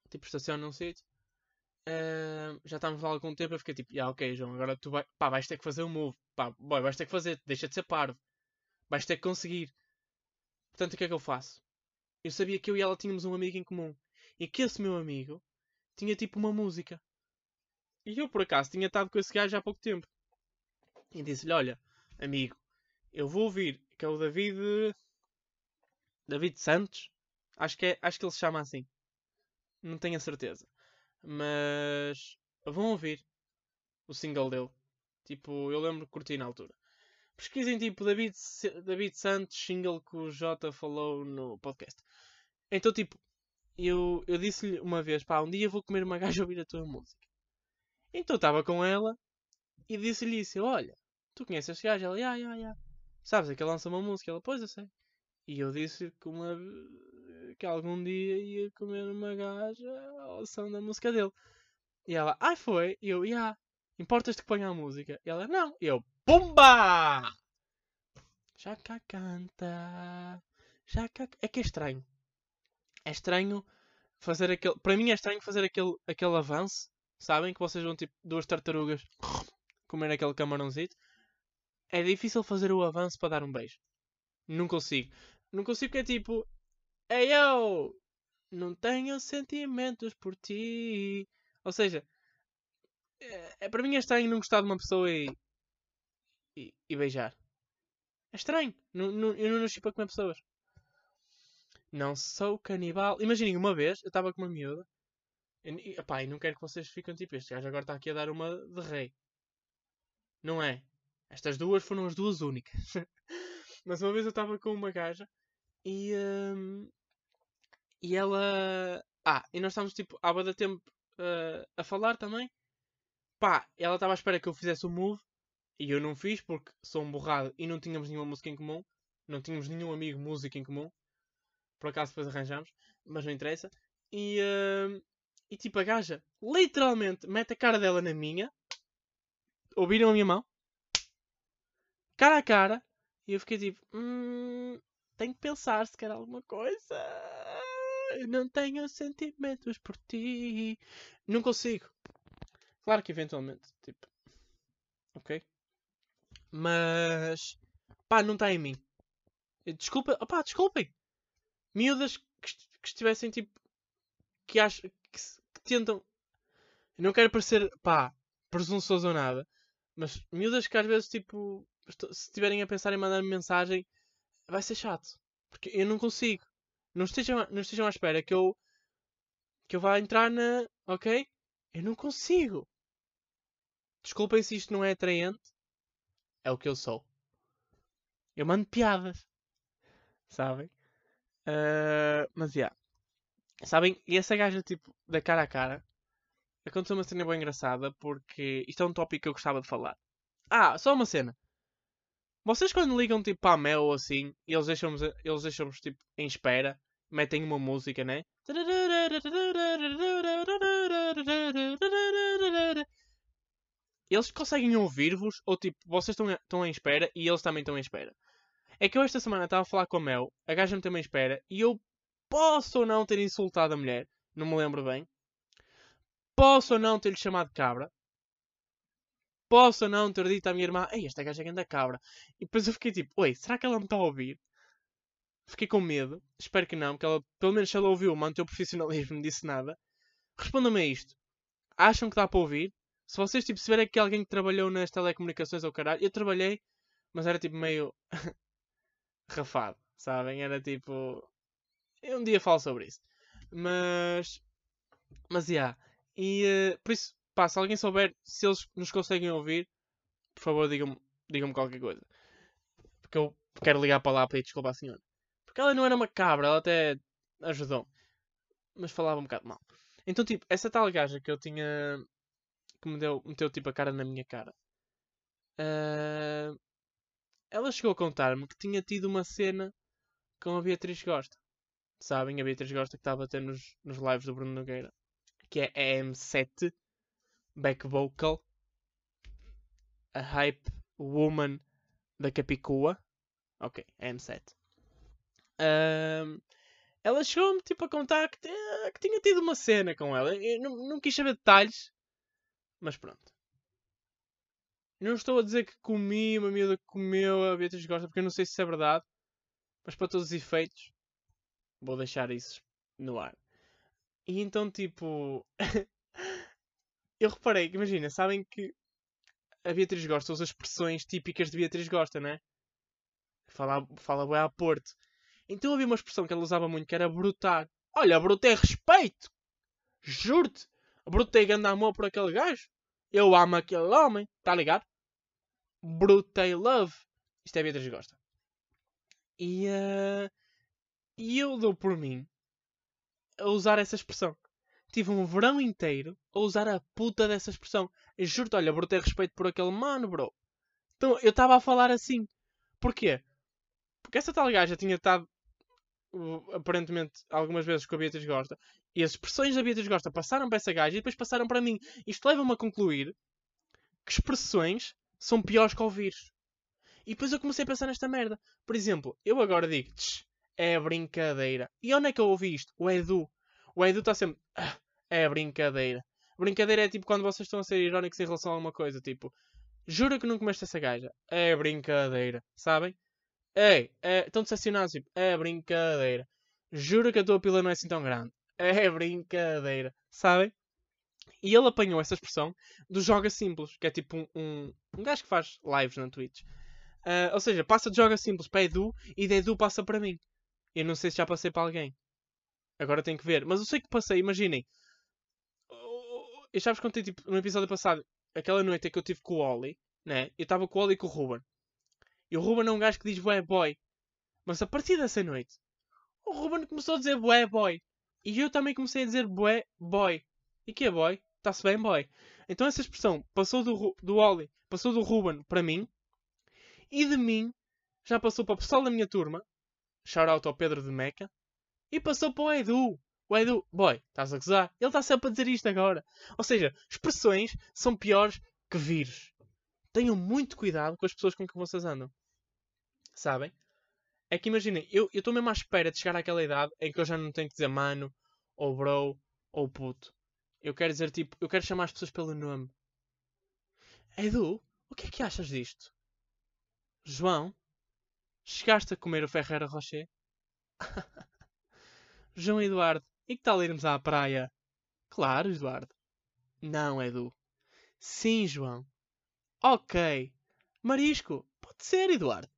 Tipo, estaciona num sítio. Uh, já estávamos lá há algum tempo. Eu fiquei tipo, ah, ok, João, agora tu vai, pá, vais ter que fazer um move. Pá, boy, vais ter que fazer, deixa de ser parvo. Vais ter que conseguir. Portanto, o que é que eu faço? Eu sabia que eu e ela tínhamos um amigo em comum. E que esse meu amigo tinha tipo uma música. E eu, por acaso, tinha estado com esse gajo há pouco tempo. E disse-lhe: Olha, amigo, eu vou ouvir, que é o David. David Santos. Acho que, é, acho que ele se chama assim. Não tenho a certeza. Mas. Vão ouvir o single dele. Tipo, eu lembro que curti na altura. Pesquisem tipo David, David Santos, single que o Jota falou no podcast. Então, tipo, eu, eu disse-lhe uma vez, pá, um dia vou comer uma gaja ouvir a tua música. Então estava com ela e disse-lhe isso. Olha, tu conheces este gajo? Ela, ya, ya, ya. Sabes, é que ele lança uma música. Ela, pois, eu sei. E eu disse que, uma, que algum dia ia comer uma gaja ao som da música dele. E ela, ai, foi? E eu, ya. Importas-te que ponha a música? E ela, não. E eu, PUMBA! Já cá canta. Já cá... É que é estranho. É estranho fazer aquele. Para mim é estranho fazer aquele, aquele avanço. Sabem? Que vocês vão tipo duas tartarugas comer aquele camarãozinho. É difícil fazer o avanço para dar um beijo. Não consigo. Não consigo porque é tipo. Ei eu! Não tenho sentimentos por ti. Ou seja, é, é, para mim é estranho não gostar de uma pessoa e, e, e beijar. É estranho. Não, não, eu não nasci para comer pessoas. Não sou canibal. Imaginem, uma vez eu estava com uma miúda. E, epá, e não quero que vocês fiquem tipo este gajo agora está aqui a dar uma de rei. Não é? Estas duas foram as duas únicas. Mas uma vez eu estava com uma gaja e. Um, e ela. Ah, e nós estávamos tipo há bastante tempo uh, a falar também. Pá, ela estava à espera que eu fizesse o move e eu não fiz porque sou um borrado e não tínhamos nenhuma música em comum. Não tínhamos nenhum amigo música em comum. Por acaso depois arranjamos, mas não interessa. E, uh, e tipo, a gaja literalmente mete a cara dela na minha. Ouviram a minha mão? Cara a cara. E eu fiquei tipo, hum, tenho que pensar se quer alguma coisa. Não tenho sentimentos por ti. Não consigo. Claro que eventualmente, tipo, ok? Mas, pá, não está em mim. Desculpa, opá, desculpem. Miúdas, que estivessem tipo. que acham. que, que tentam. Eu não quero parecer, pá, presunçoso ou nada, mas miúdas que às vezes, tipo, se estiverem a pensar em mandar-me mensagem, vai ser chato. Porque eu não consigo. Não estejam, não estejam à espera que eu. que eu vá entrar na. Ok? Eu não consigo. Desculpem se isto não é atraente. É o que eu sou. Eu mando piadas. Sabem? Uh, mas, já. Yeah. Sabem? E essa gaja, tipo, da cara a cara, aconteceu uma cena bem engraçada porque isto é um tópico que eu gostava de falar. Ah, só uma cena. Vocês quando ligam tipo para a Mel ou assim, eles deixam-nos eles deixam tipo em espera, metem uma música, né? Eles conseguem ouvir-vos ou tipo, vocês estão, estão em espera e eles também estão em espera. É que eu esta semana estava a falar com a Mel, a gaja me também espera e eu posso ou não ter insultado a mulher, não me lembro bem. Posso ou não ter-lhe chamado cabra. Posso ou não ter dito à minha irmã, ei, esta gaja é grande cabra. E depois eu fiquei tipo, oi, será que ela me está a ouvir? Fiquei com medo. Espero que não, porque ela, pelo menos se ela ouviu, manteve o profissionalismo, não disse nada. Respondam-me a isto. Acham que dá para ouvir? Se vocês tipo, se verem que alguém que trabalhou nas telecomunicações ou caralho, eu trabalhei, mas era tipo meio rafado, sabem? Era tipo. Eu um dia falo sobre isso. Mas. Mas, já. Yeah. E uh, por isso, pá, se alguém souber se eles nos conseguem ouvir, por favor, digam-me digam qualquer coisa. Porque eu quero ligar para lá para ir desculpar a senhora. Porque ela não era uma cabra, ela até ajudou. Mas falava um bocado mal. Então, tipo, essa tal gaja que eu tinha. que me deu, meteu tipo a cara na minha cara. Uh, ela chegou a contar-me que tinha tido uma cena com a Beatriz Gosta. Sabem, a Beatriz Gosta que estava a ter nos, nos lives do Bruno Nogueira que é a M7 Back Vocal, a Hype Woman da Capicua. Ok, a M7. Um, ela chegou-me tipo, a contar que, que, tinha tido uma cena com ela. Eu não, não quis saber detalhes, mas pronto. Não estou a dizer que comi, uma miúda que comeu a Beatriz Gosta, porque eu não sei se isso é verdade. Mas para todos os efeitos, vou deixar isso no ar. E então, tipo. eu reparei que, imagina, sabem que a Beatriz Gosta usa expressões típicas de Beatriz Gosta, né? Fala, fala bem a Porto. Então havia uma expressão que ela usava muito que era brutar. Olha, brutei respeito! Juro-te! Brutei grande amor por aquele gajo. Eu amo aquele homem, tá ligado? Brutei love. Isto é Beatriz Gosta. E, uh, e eu dou por mim a usar essa expressão. Tive um verão inteiro a usar a puta dessa expressão. Juro-te, olha, bro, ter respeito por aquele mano, bro. Então, eu estava a falar assim. Porquê? Porque essa tal gaja tinha estado, uh, aparentemente, algumas vezes com a Beatriz Gosta. E as expressões da Beatriz Gosta passaram para essa gaja e depois passaram para mim. Isto leva-me a concluir que expressões são piores que ouvir. E depois eu comecei a pensar nesta merda. Por exemplo, eu agora digo, é brincadeira. E onde é que eu ouvi isto? O Edu. O Edu está sempre. É brincadeira. Brincadeira é tipo quando vocês estão a ser irónicos em relação a alguma coisa. Tipo, jura que não comeste essa gaja. É brincadeira. Sabem? Ei, é, estão decepcionados. Tipo, é brincadeira. Jura que a tua pila não é assim tão grande. É brincadeira. Sabem? E ele apanhou essa expressão do Joga Simples, que é tipo um, um, um gajo que faz lives na Twitch. Uh, ou seja, passa de Joga Simples para Edu e de Edu passa para mim. Eu não sei se já passei para alguém. Agora tenho que ver. Mas eu sei que passei, imaginem. Eu já vos contei tipo, no episódio passado, aquela noite que eu tive com o Oli, né? Eu estava com o Oli e com o Ruben. E o Ruben é um gajo que diz bué boy. Mas a partir dessa noite, o Ruben começou a dizer bué boy. E eu também comecei a dizer bué boy. E que é boy? Está-se bem boy. Então essa expressão passou do, do Oli, passou do Ruben para mim. E de mim já passou para o pessoal da minha turma Shoutout ao Pedro de Meca. E passou para o Edu. O Edu, boy, estás a gozar? Ele está sempre a dizer isto agora. Ou seja, expressões são piores que vírus. Tenham muito cuidado com as pessoas com que vocês andam. Sabem? É que imaginem, eu estou mesmo à espera de chegar àquela idade em que eu já não tenho que dizer mano, ou bro, ou puto. Eu quero dizer tipo, eu quero chamar as pessoas pelo nome. Edu, o que é que achas disto? João, Chegaste a comer o Ferreira Rocher? João Eduardo, e que tal irmos à praia? Claro, Eduardo. Não, Edu. Sim, João. Ok. Marisco. Pode ser, Eduardo.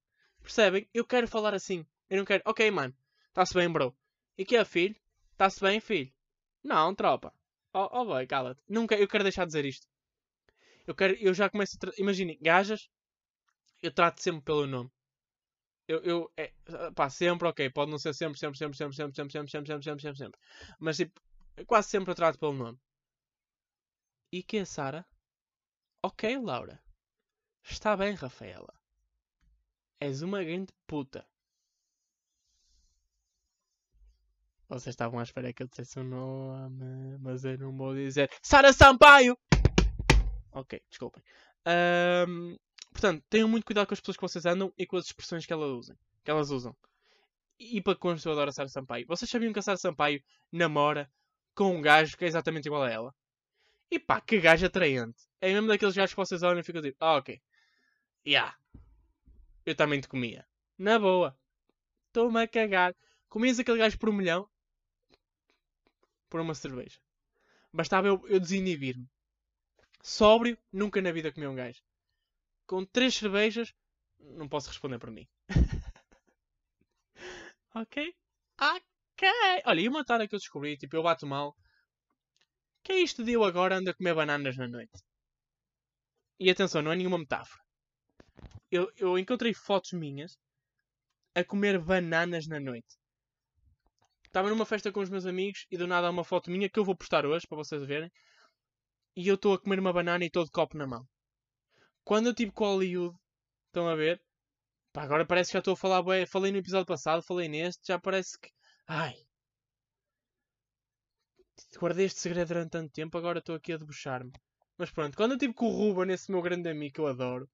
Percebem? Eu quero falar assim. Eu não quero. Ok, mano. Está-se bem, bro. E que é, filho? Está-se bem, filho? Não, tropa. Oh, oh boy, cala-te. Nunca, eu quero deixar de dizer isto. Eu, quero, eu já começo a. Imaginem, gajas, eu trato sempre pelo nome. Eu, eu é, pá, sempre, ok, pode não ser sempre, sempre, sempre, sempre, sempre, sempre, sempre, sempre, sempre, sempre, sempre, sempre. Mas tipo, quase sempre eu trato pelo nome. E que é Sara? Ok, Laura. Está bem, Rafaela. És uma grande puta. Vocês estavam à espera que eu dissesse o nome, mas eu não vou dizer. Sara Sampaio! Ok, desculpem. Um, portanto, tenham muito cuidado com as pessoas que vocês andam e com as expressões que elas usam. Que elas usam. E para constar, eu adoro a Sara Sampaio. Vocês sabiam que a Sara Sampaio namora com um gajo que é exatamente igual a ela? E pá, que gajo atraente. É mesmo daqueles gajos que vocês olham e ficam tipo, ah, ok. Yeah. Eu também te comia. Na boa. Estou-me a cagar. Comias aquele gajo por um milhão? Por uma cerveja. Bastava eu, eu desinibir-me. Sóbrio, nunca na vida comi um gajo. Com três cervejas, não posso responder por mim. ok? Ok. Olha, e uma tarefa que eu descobri, tipo, eu bato mal. Que é isto de eu agora ando a comer bananas na noite? E atenção, não é nenhuma metáfora. Eu, eu encontrei fotos minhas a comer bananas na noite. Estava numa festa com os meus amigos e do nada há uma foto minha que eu vou postar hoje para vocês verem e eu estou a comer uma banana e todo copo na mão. Quando eu tive com Hollywood, estão a ver? Pá, agora parece que já estou a falar, bué, falei no episódio passado, falei neste, já parece que. Ai! Guardei este segredo durante tanto tempo, agora estou aqui a debochar-me. Mas pronto, quando eu tive com o Ruben, esse meu grande amigo que eu adoro,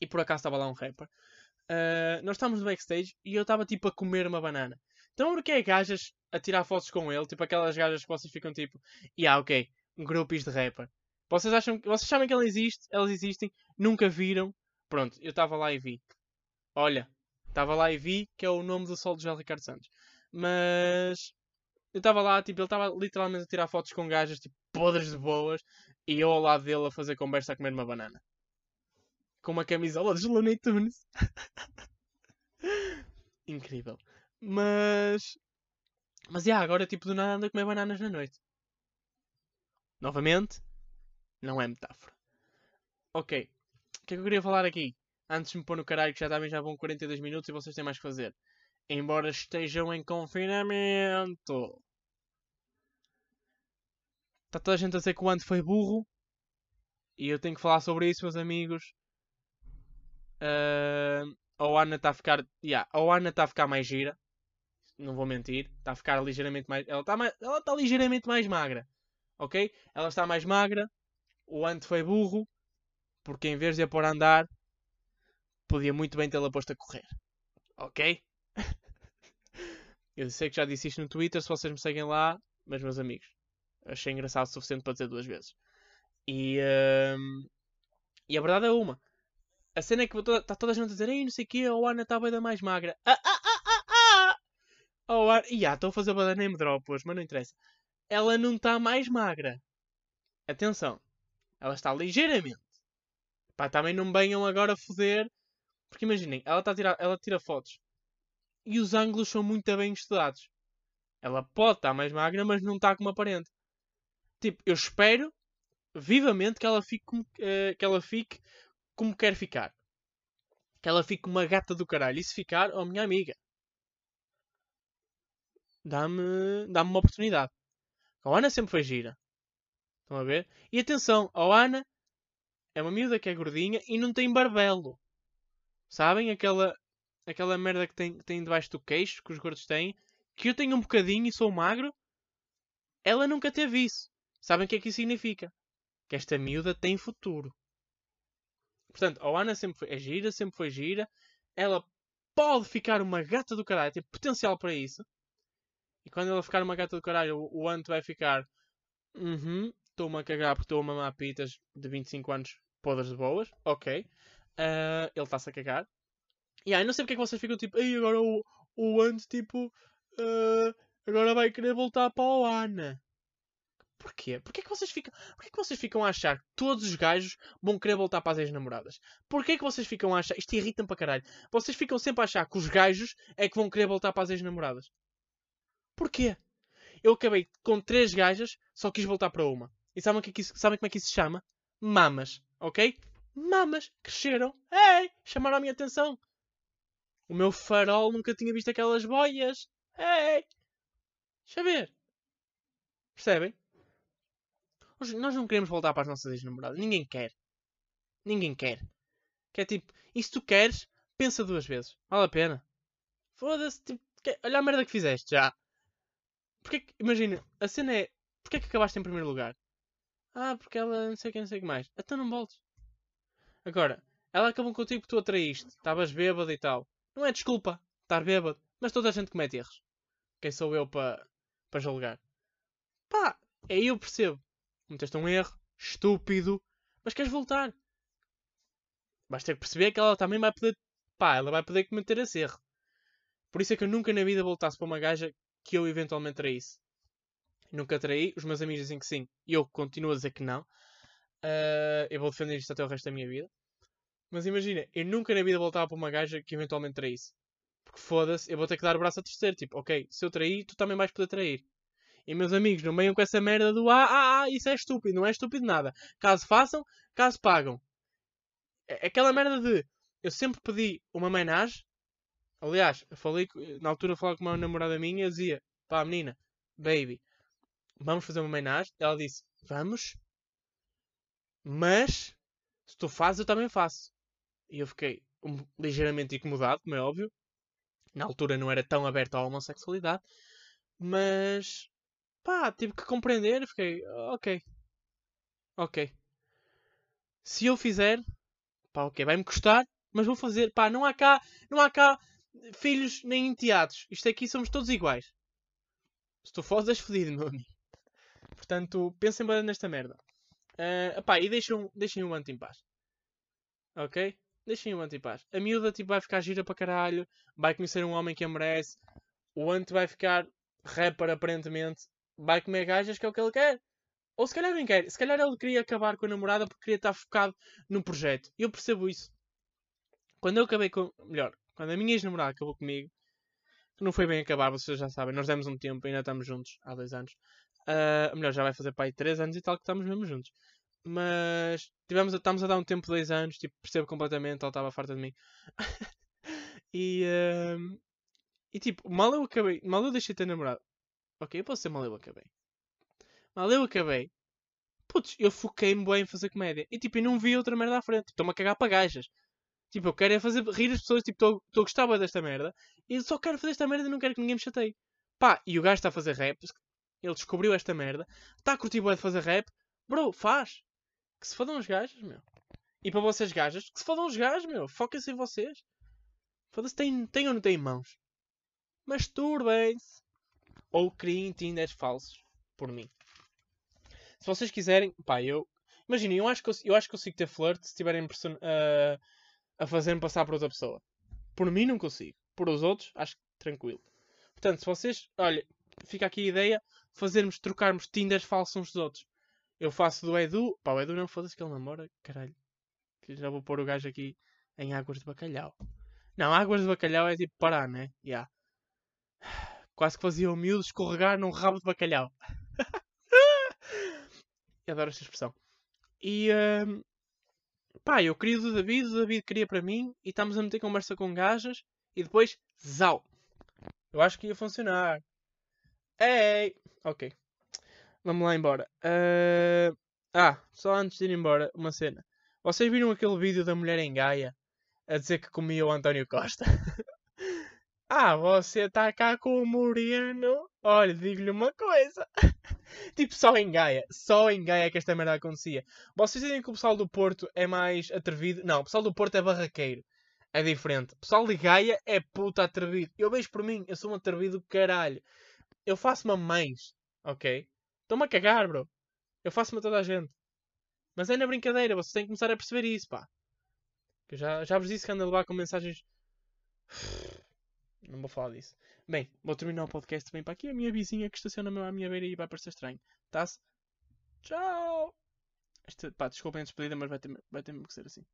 e por acaso estava lá um rapper, uh, nós estávamos no backstage e eu estava tipo a comer uma banana. Então porque é gajas a tirar fotos com ele, tipo aquelas gajas que vocês ficam tipo, yeah, ok, grupos de rapper. Vocês acham vocês sabem que elas existem, elas existem, nunca viram. Pronto, eu estava lá e vi. Olha, estava lá e vi que é o nome do sol de José Ricardo Santos. Mas eu estava lá, tipo, ele estava literalmente a tirar fotos com gajas tipo podres de boas e eu ao lado dele a fazer conversa a comer uma banana. Com uma camisola dos Looney Tunes. Incrível. Mas. Mas, yeah, agora, tipo, do nada anda a comer bananas na noite. Novamente, não é metáfora. Ok. O que é que eu queria falar aqui? Antes de me pôr no caralho, que já também já vão 42 minutos e vocês têm mais que fazer. Embora estejam em confinamento. Está toda a gente a dizer que o Ant foi burro. E eu tenho que falar sobre isso, meus amigos. Uh, a Ana está a ficar. Yeah, a Ana está a ficar mais gira. Não vou mentir. Está a ficar ligeiramente mais. Ela está mais... ela está ligeiramente mais magra ok? Ela está mais magra, o Ant foi burro, porque em vez de a pôr a andar, podia muito bem tê-la posto a correr, ok? Eu sei que já disse isto no Twitter, se vocês me seguem lá, mas meus amigos, achei engraçado o suficiente para dizer duas vezes. E, um, e a verdade é uma. A cena é que está toda a gente a dizer, ei, não sei o quê, a Ana está bem da mais magra. Ah, ah, ah, ah, ah! Oh, e yeah, estou a fazer bada name drop hoje, mas não interessa ela não está mais magra. Atenção, ela está ligeiramente. Pá, também não venham agora foder. Porque imaginem, ela, tá tirar, ela tira fotos e os ângulos são muito bem estudados. Ela pode estar mais magra, mas não está como aparente. Tipo, eu espero vivamente que ela fique como, uh, que ela fique como quer ficar. Que ela fique uma gata do caralho. E se ficar, oh minha amiga, dá-me dá uma oportunidade. A Ana sempre foi gira. Estão a ver? E atenção, a Ana é uma miúda que é gordinha e não tem barbelo. Sabem? Aquela, aquela merda que tem, tem debaixo do queixo, que os gordos têm. Que eu tenho um bocadinho e sou magro. Ela nunca teve isso. Sabem o que é que isso significa? Que esta miúda tem futuro. Portanto, a Ana sempre foi, é gira, sempre foi gira. Ela pode ficar uma gata do caralho, tem potencial para isso. E quando ela ficar uma gata do caralho, o Ant vai ficar. Uhum, estou-me a cagar porque estou a mamar pitas de 25 anos podres de boas. Ok. Uh, ele está-se a cagar. E aí, não sei porque é que vocês ficam tipo, ei, agora o, o Ant, tipo, uh, agora vai querer voltar para o Ana. Porquê? Porquê que vocês ficam, porquê que vocês ficam a achar que todos os gajos vão querer voltar para as ex-namoradas? Porquê que vocês ficam a achar... Isto irrita-me para caralho. Vocês ficam sempre a achar que os gajos é que vão querer voltar para as ex-namoradas. Porquê? Eu acabei com três gajas, só quis voltar para uma. E sabem, que é sabem como é que isso se chama? Mamas, ok? Mamas. Cresceram. Ei! Chamaram a minha atenção. O meu farol nunca tinha visto aquelas boias. Ei! Deixa ver. Percebem? Nós não queremos voltar para as nossas ex-namoradas. Ninguém quer. Ninguém quer. Que é tipo, e se tu queres, pensa duas vezes. Vale a pena. Foda-se, tipo, que... olha a merda que fizeste já. Porque que, imagina, a cena é, porque é que acabaste em primeiro lugar? Ah, porque ela não sei quem, não sei o que mais. Então não voltes. Agora, ela acabou contigo porque tu atraíste. Estavas bêbado e tal. Não é desculpa estar bêbado. Mas toda a gente comete erros. Quem sou eu para para julgar? Pá, aí eu percebo cometeste um erro, estúpido, mas queres voltar. Vais ter que perceber que ela também vai poder. Pá, ela vai poder cometer esse erro. Por isso é que eu nunca na vida voltasse para uma gaja que eu eventualmente traísse. Nunca traí, os meus amigos dizem que sim, e eu continuo a dizer que não. Uh, eu vou defender isto até o resto da minha vida. Mas imagina, eu nunca na vida voltava para uma gaja que eventualmente traísse. Porque foda-se, eu vou ter que dar o braço a terceiro. Tipo, ok, se eu trair, tu também vais poder trair. E meus amigos, não venham com essa merda do ah, ah, ah, isso é estúpido, não é estúpido nada. Caso façam, caso pagam. É aquela merda de eu sempre pedi uma homenagem. Aliás, falei, na altura falava com uma namorada minha e dizia, pá, menina, baby, vamos fazer uma homenagem. Ela disse, vamos, mas se tu fazes, eu também faço. E eu fiquei um, ligeiramente incomodado, como é óbvio. Na altura não era tão aberto à homossexualidade, mas pá, tive que compreender. Fiquei, ok, ok. Se eu fizer, pá, ok, vai-me custar, mas vou fazer. Pá, não há cá, não há cá filhos nem enteados. Isto aqui somos todos iguais. Se tu fores, és fodido, meu amigo. Portanto, pensem bem nesta merda. Uh, e deixem, deixem o anti em paz. Ok? Deixem o anti em paz. A miúda tipo, vai ficar gira para caralho. Vai conhecer um homem que a merece. O anti vai ficar rapper aparentemente vai comer gajas que é o que ele quer. Ou se calhar nem quer. Se calhar ele queria acabar com a namorada porque queria estar focado no projeto. Eu percebo isso. Quando eu acabei com. Melhor, quando a minha ex-namorada acabou comigo, não foi bem acabar, vocês já sabem, nós demos um tempo, ainda estamos juntos há dois anos. Uh, melhor, já vai fazer para aí três anos e tal que estamos mesmo juntos. Mas tivemos, estamos a dar um tempo de dois anos, tipo, percebo completamente, ela estava farta de mim. e, uh, e tipo, mal eu acabei, mal eu deixei de ter namorado, Ok, eu posso ser mal eu acabei. Mal eu acabei. Putz, eu foquei-me bem em fazer comédia. E tipo, eu não vi outra merda à frente. Estou-me a cagar para gajas. Tipo, eu quero é fazer rir as pessoas. Tipo, estou a gostar desta merda. E só quero fazer esta merda e não quero que ninguém me chateie. Pá, e o gajo está a fazer rap. Ele descobriu esta merda. Está a curtir bem de fazer rap. Bro, faz. Que se fodam os gajos, meu. E para vocês gajas, que se fodam os gajos, meu. Foquem-se em vocês. Foda-se, tem, tem ou não tem mãos? Masturbem-se ou criem Tinders falsos por mim. Se vocês quiserem, pá, eu. Imaginem, eu acho que eu, eu acho que consigo ter flirt se estiverem uh, a fazer-me passar por outra pessoa. Por mim não consigo. Por os outros, acho que tranquilo. Portanto, se vocês. Olha, fica aqui a ideia fazermos, trocarmos Tinders falsos uns dos outros. Eu faço do Edu. Pá, o Edu não foda-se que ele namora. Caralho. Que já vou pôr o gajo aqui em águas de bacalhau. Não, águas de bacalhau é tipo parar, né? Yeah. Quase que fazia o miúdo escorregar num rabo de bacalhau. eu adoro esta expressão. E uh, pá, eu queria do David, o David queria para mim, e estamos a meter conversa com gajas, e depois, zau. Eu acho que ia funcionar. Ei! Ok. Vamos lá embora. Uh, ah, só antes de ir embora, uma cena. Vocês viram aquele vídeo da mulher em Gaia a dizer que comia o António Costa? Ah, você tá cá com o Moreno? Olha, digo-lhe uma coisa. tipo, só em Gaia. Só em Gaia é que esta merda acontecia. Vocês dizem que o pessoal do Porto é mais atrevido? Não, o pessoal do Porto é barraqueiro. É diferente. O pessoal de Gaia é puta atrevido. Eu vejo por mim, eu sou um atrevido caralho. Eu faço-me mães, ok? Estou-me a cagar, bro. Eu faço-me a toda a gente. Mas é na brincadeira, vocês têm que começar a perceber isso, pá. Eu já, já vos disse que ando a levar com mensagens Não vou falar disso. Bem, vou terminar o podcast bem para aqui. A minha vizinha que estaciona à minha beira e vai parecer estranho. Tá-se? Tchau! Este, pá, desculpem a despedida, mas vai ter, vai ter mesmo que ser assim.